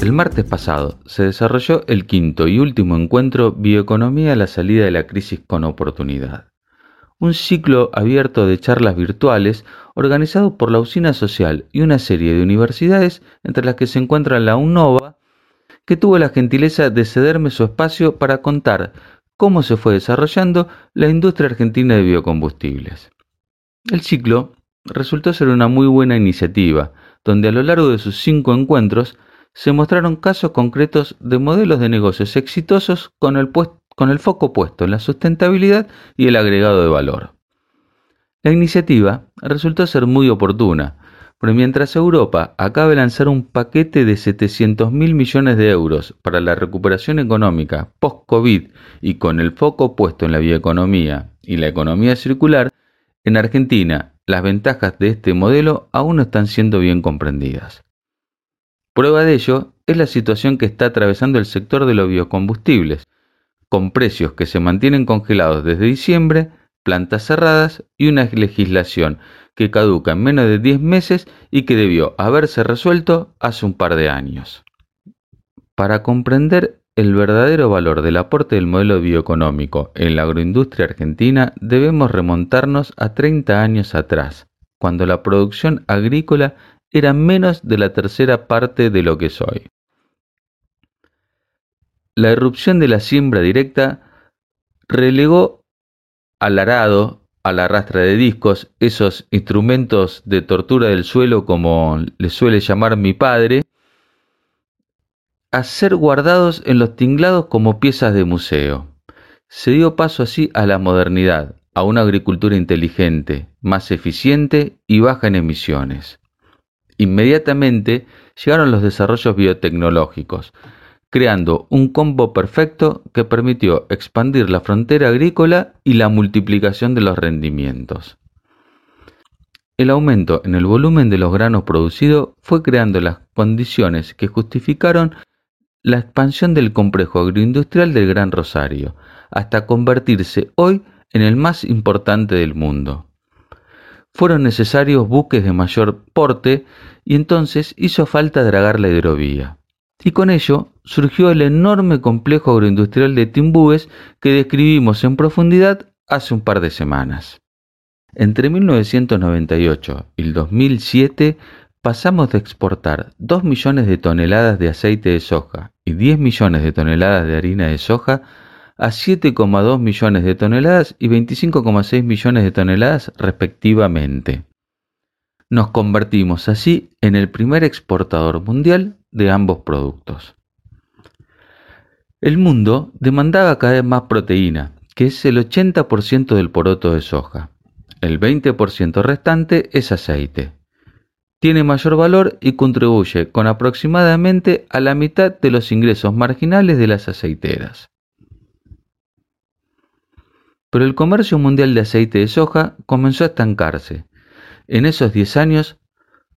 El martes pasado se desarrolló el quinto y último encuentro Bioeconomía a la salida de la crisis con oportunidad. Un ciclo abierto de charlas virtuales organizado por la Usina Social y una serie de universidades, entre las que se encuentra la UNOVA, que tuvo la gentileza de cederme su espacio para contar cómo se fue desarrollando la industria argentina de biocombustibles. El ciclo resultó ser una muy buena iniciativa, donde a lo largo de sus cinco encuentros se mostraron casos concretos de modelos de negocios exitosos con el, foco puesto en la sustentabilidad y el agregado de valor. La iniciativa resultó ser muy oportuna, pero mientras Europa acaba de lanzar un paquete de 700 mil millones de euros para la recuperación económica post-COVID y con el foco puesto en la bioeconomía y la economía circular, en Argentina las ventajas de este modelo aún no están siendo bien comprendidas. Prueba de ello es la situación que está atravesando el sector de los biocombustibles, con precios que se mantienen congelados desde diciembre, plantas cerradas y una legislación que caduca en menos de 10 meses y que debió haberse resuelto hace un par de años. Para comprender el verdadero valor del aporte del modelo bioeconómico en la agroindustria argentina debemos remontarnos a 30 años atrás, cuando la producción agrícola era menos de la tercera parte de lo que es hoy. La irrupción de la siembra directa relegó al arado, a la rastra de discos, esos instrumentos de tortura del suelo como le suele llamar mi padre, a ser guardados en los tinglados como piezas de museo. Se dio paso así a la modernidad, a una agricultura inteligente, más eficiente y baja en emisiones. Inmediatamente llegaron los desarrollos biotecnológicos, creando un combo perfecto que permitió expandir la frontera agrícola y la multiplicación de los rendimientos. El aumento en el volumen de los granos producidos fue creando las condiciones que justificaron la expansión del complejo agroindustrial del Gran Rosario, hasta convertirse hoy en el más importante del mundo fueron necesarios buques de mayor porte y entonces hizo falta dragar la hidrovía. Y con ello surgió el enorme complejo agroindustrial de Timbúes que describimos en profundidad hace un par de semanas. Entre 1998 y el 2007 pasamos de exportar 2 millones de toneladas de aceite de soja y 10 millones de toneladas de harina de soja a 7,2 millones de toneladas y 25,6 millones de toneladas respectivamente. Nos convertimos así en el primer exportador mundial de ambos productos. El mundo demandaba cada vez más proteína, que es el 80% del poroto de soja. El 20% restante es aceite. Tiene mayor valor y contribuye con aproximadamente a la mitad de los ingresos marginales de las aceiteras. Pero el comercio mundial de aceite de soja comenzó a estancarse. En esos 10 años,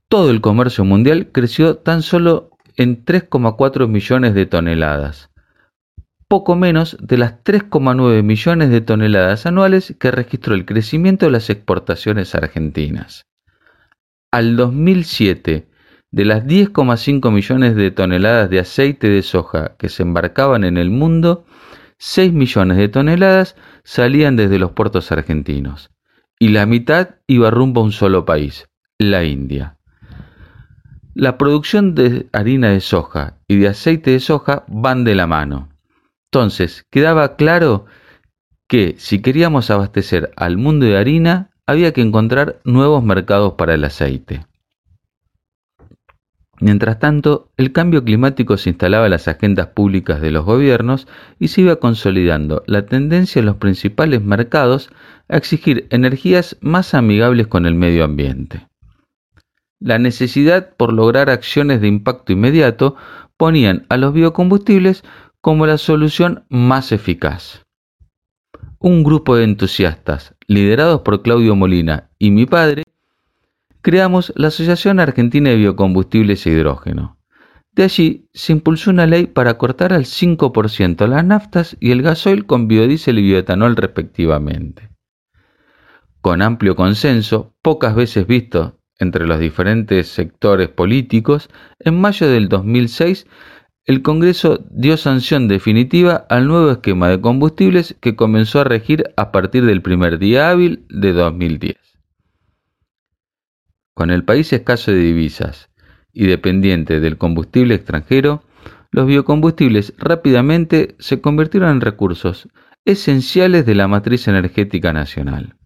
todo el comercio mundial creció tan solo en 3,4 millones de toneladas, poco menos de las 3,9 millones de toneladas anuales que registró el crecimiento de las exportaciones argentinas. Al 2007, de las 10,5 millones de toneladas de aceite de soja que se embarcaban en el mundo, 6 millones de toneladas salían desde los puertos argentinos y la mitad iba rumbo a un solo país, la India. La producción de harina de soja y de aceite de soja van de la mano. Entonces, quedaba claro que si queríamos abastecer al mundo de harina, había que encontrar nuevos mercados para el aceite. Mientras tanto, el cambio climático se instalaba en las agendas públicas de los gobiernos y se iba consolidando la tendencia en los principales mercados a exigir energías más amigables con el medio ambiente. La necesidad por lograr acciones de impacto inmediato ponían a los biocombustibles como la solución más eficaz. Un grupo de entusiastas, liderados por Claudio Molina y mi padre, creamos la Asociación Argentina de Biocombustibles e Hidrógeno. De allí se impulsó una ley para cortar al 5% las naftas y el gasoil con biodiesel y bioetanol respectivamente. Con amplio consenso, pocas veces visto entre los diferentes sectores políticos, en mayo del 2006 el Congreso dio sanción definitiva al nuevo esquema de combustibles que comenzó a regir a partir del primer día hábil de 2010. Con el país escaso de divisas y dependiente del combustible extranjero, los biocombustibles rápidamente se convirtieron en recursos esenciales de la matriz energética nacional.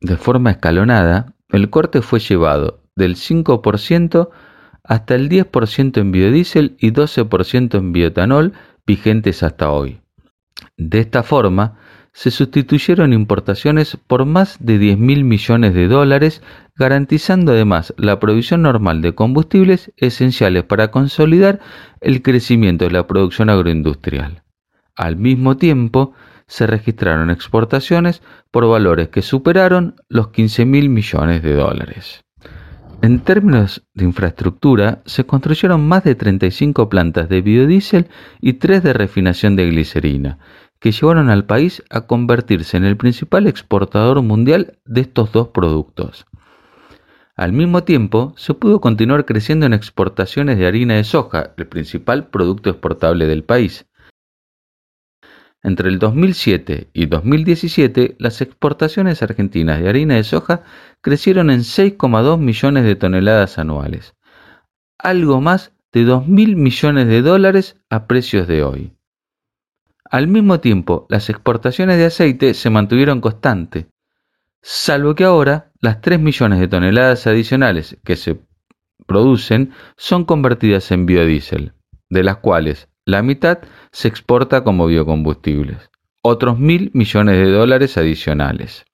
De forma escalonada, el corte fue llevado del 5% hasta el 10% en biodiesel y 12% en bioetanol vigentes hasta hoy. De esta forma, se sustituyeron importaciones por más de 10 mil millones de dólares, garantizando además la provisión normal de combustibles esenciales para consolidar el crecimiento de la producción agroindustrial. Al mismo tiempo, se registraron exportaciones por valores que superaron los 15 mil millones de dólares. En términos de infraestructura, se construyeron más de 35 plantas de biodiesel y 3 de refinación de glicerina, que llevaron al país a convertirse en el principal exportador mundial de estos dos productos. Al mismo tiempo, se pudo continuar creciendo en exportaciones de harina de soja, el principal producto exportable del país, entre el 2007 y 2017, las exportaciones argentinas de harina de soja crecieron en 6,2 millones de toneladas anuales, algo más de 2 mil millones de dólares a precios de hoy. Al mismo tiempo, las exportaciones de aceite se mantuvieron constantes, salvo que ahora las 3 millones de toneladas adicionales que se producen son convertidas en biodiesel, de las cuales la mitad se exporta como biocombustibles, otros mil millones de dólares adicionales.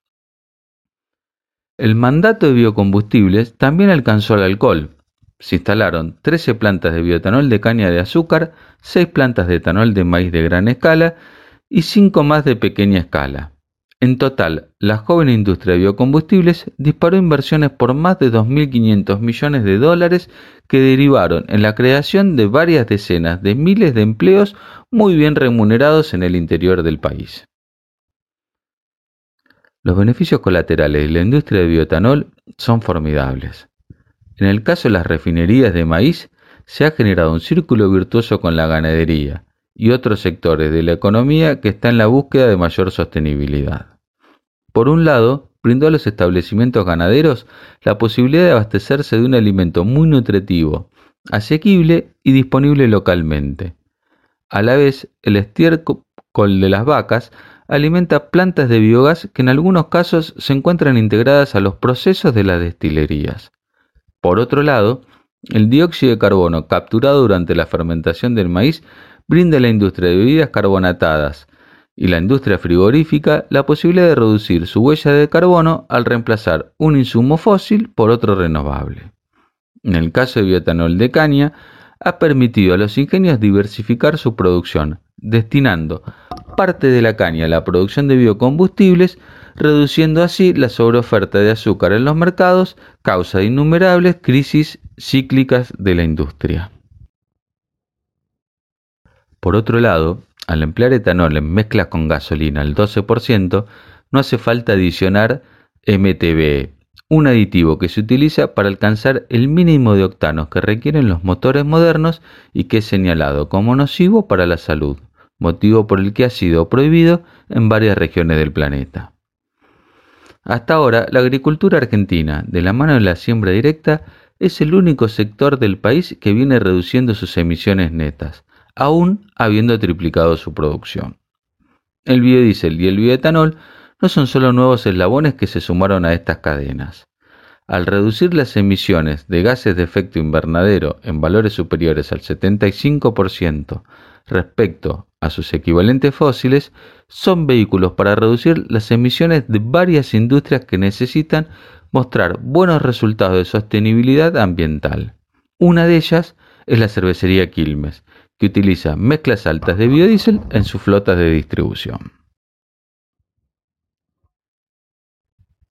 El mandato de biocombustibles también alcanzó al alcohol. Se instalaron 13 plantas de bioetanol de caña de azúcar, 6 plantas de etanol de maíz de gran escala y 5 más de pequeña escala. En total, la joven industria de biocombustibles disparó inversiones por más de 2.500 millones de dólares que derivaron en la creación de varias decenas de miles de empleos muy bien remunerados en el interior del país. Los beneficios colaterales de la industria de bioetanol son formidables. En el caso de las refinerías de maíz, se ha generado un círculo virtuoso con la ganadería y otros sectores de la economía que está en la búsqueda de mayor sostenibilidad. Por un lado, brindó a los establecimientos ganaderos la posibilidad de abastecerse de un alimento muy nutritivo, asequible y disponible localmente. A la vez, el estiércol de las vacas alimenta plantas de biogás que en algunos casos se encuentran integradas a los procesos de las destilerías. Por otro lado, el dióxido de carbono capturado durante la fermentación del maíz brinda a la industria de bebidas carbonatadas, y la industria frigorífica la posibilidad de reducir su huella de carbono al reemplazar un insumo fósil por otro renovable. En el caso de bioetanol de caña, ha permitido a los ingenios diversificar su producción, destinando parte de la caña la producción de biocombustibles, reduciendo así la sobreoferta de azúcar en los mercados, causa de innumerables crisis cíclicas de la industria. Por otro lado, al emplear etanol en mezcla con gasolina al 12%, no hace falta adicionar MTBE, un aditivo que se utiliza para alcanzar el mínimo de octanos que requieren los motores modernos y que es señalado como nocivo para la salud, motivo por el que ha sido prohibido en varias regiones del planeta. Hasta ahora, la agricultura argentina, de la mano de la siembra directa, es el único sector del país que viene reduciendo sus emisiones netas, aún habiendo triplicado su producción. El biodiesel y el bioetanol no son solo nuevos eslabones que se sumaron a estas cadenas. Al reducir las emisiones de gases de efecto invernadero en valores superiores al 75% respecto a sus equivalentes fósiles, son vehículos para reducir las emisiones de varias industrias que necesitan mostrar buenos resultados de sostenibilidad ambiental. Una de ellas es la cervecería Quilmes, que utiliza mezclas altas de biodiesel en sus flotas de distribución.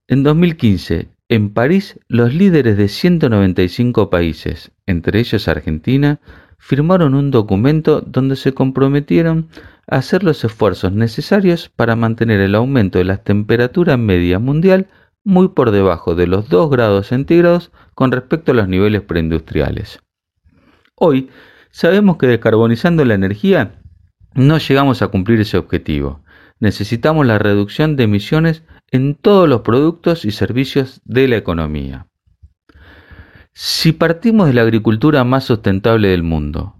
En 2015, en París, los líderes de 195 países, entre ellos Argentina, firmaron un documento donde se comprometieron a hacer los esfuerzos necesarios para mantener el aumento de la temperatura media mundial muy por debajo de los 2 grados centígrados con respecto a los niveles preindustriales. Hoy sabemos que descarbonizando la energía no llegamos a cumplir ese objetivo. Necesitamos la reducción de emisiones en todos los productos y servicios de la economía. Si partimos de la agricultura más sustentable del mundo,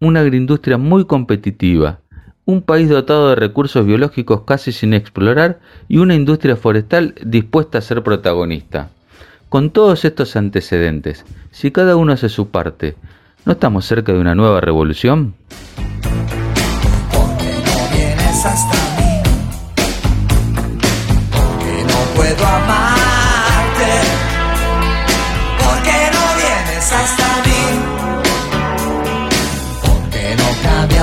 una agroindustria muy competitiva, un país dotado de recursos biológicos casi sin explorar y una industria forestal dispuesta a ser protagonista. Con todos estos antecedentes, si cada uno hace su parte, ¿no estamos cerca de una nueva revolución?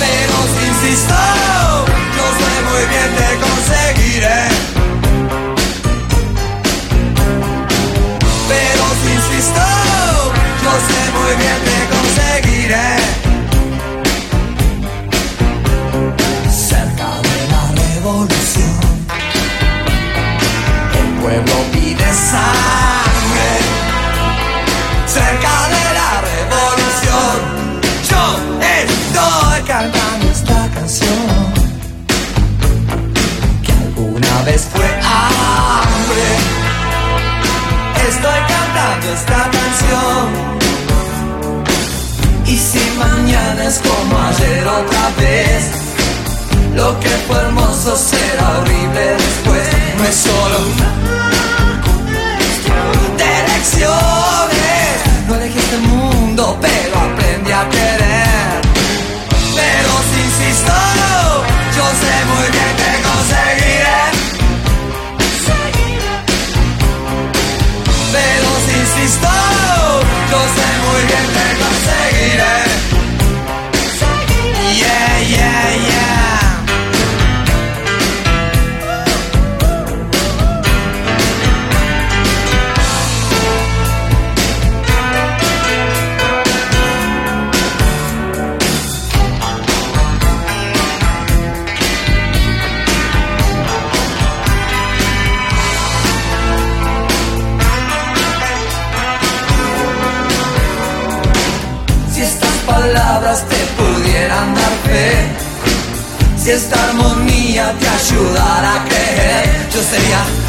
pero si insisto, yo sé muy bien te conseguiré. Solo te ayudara a creer, yo sería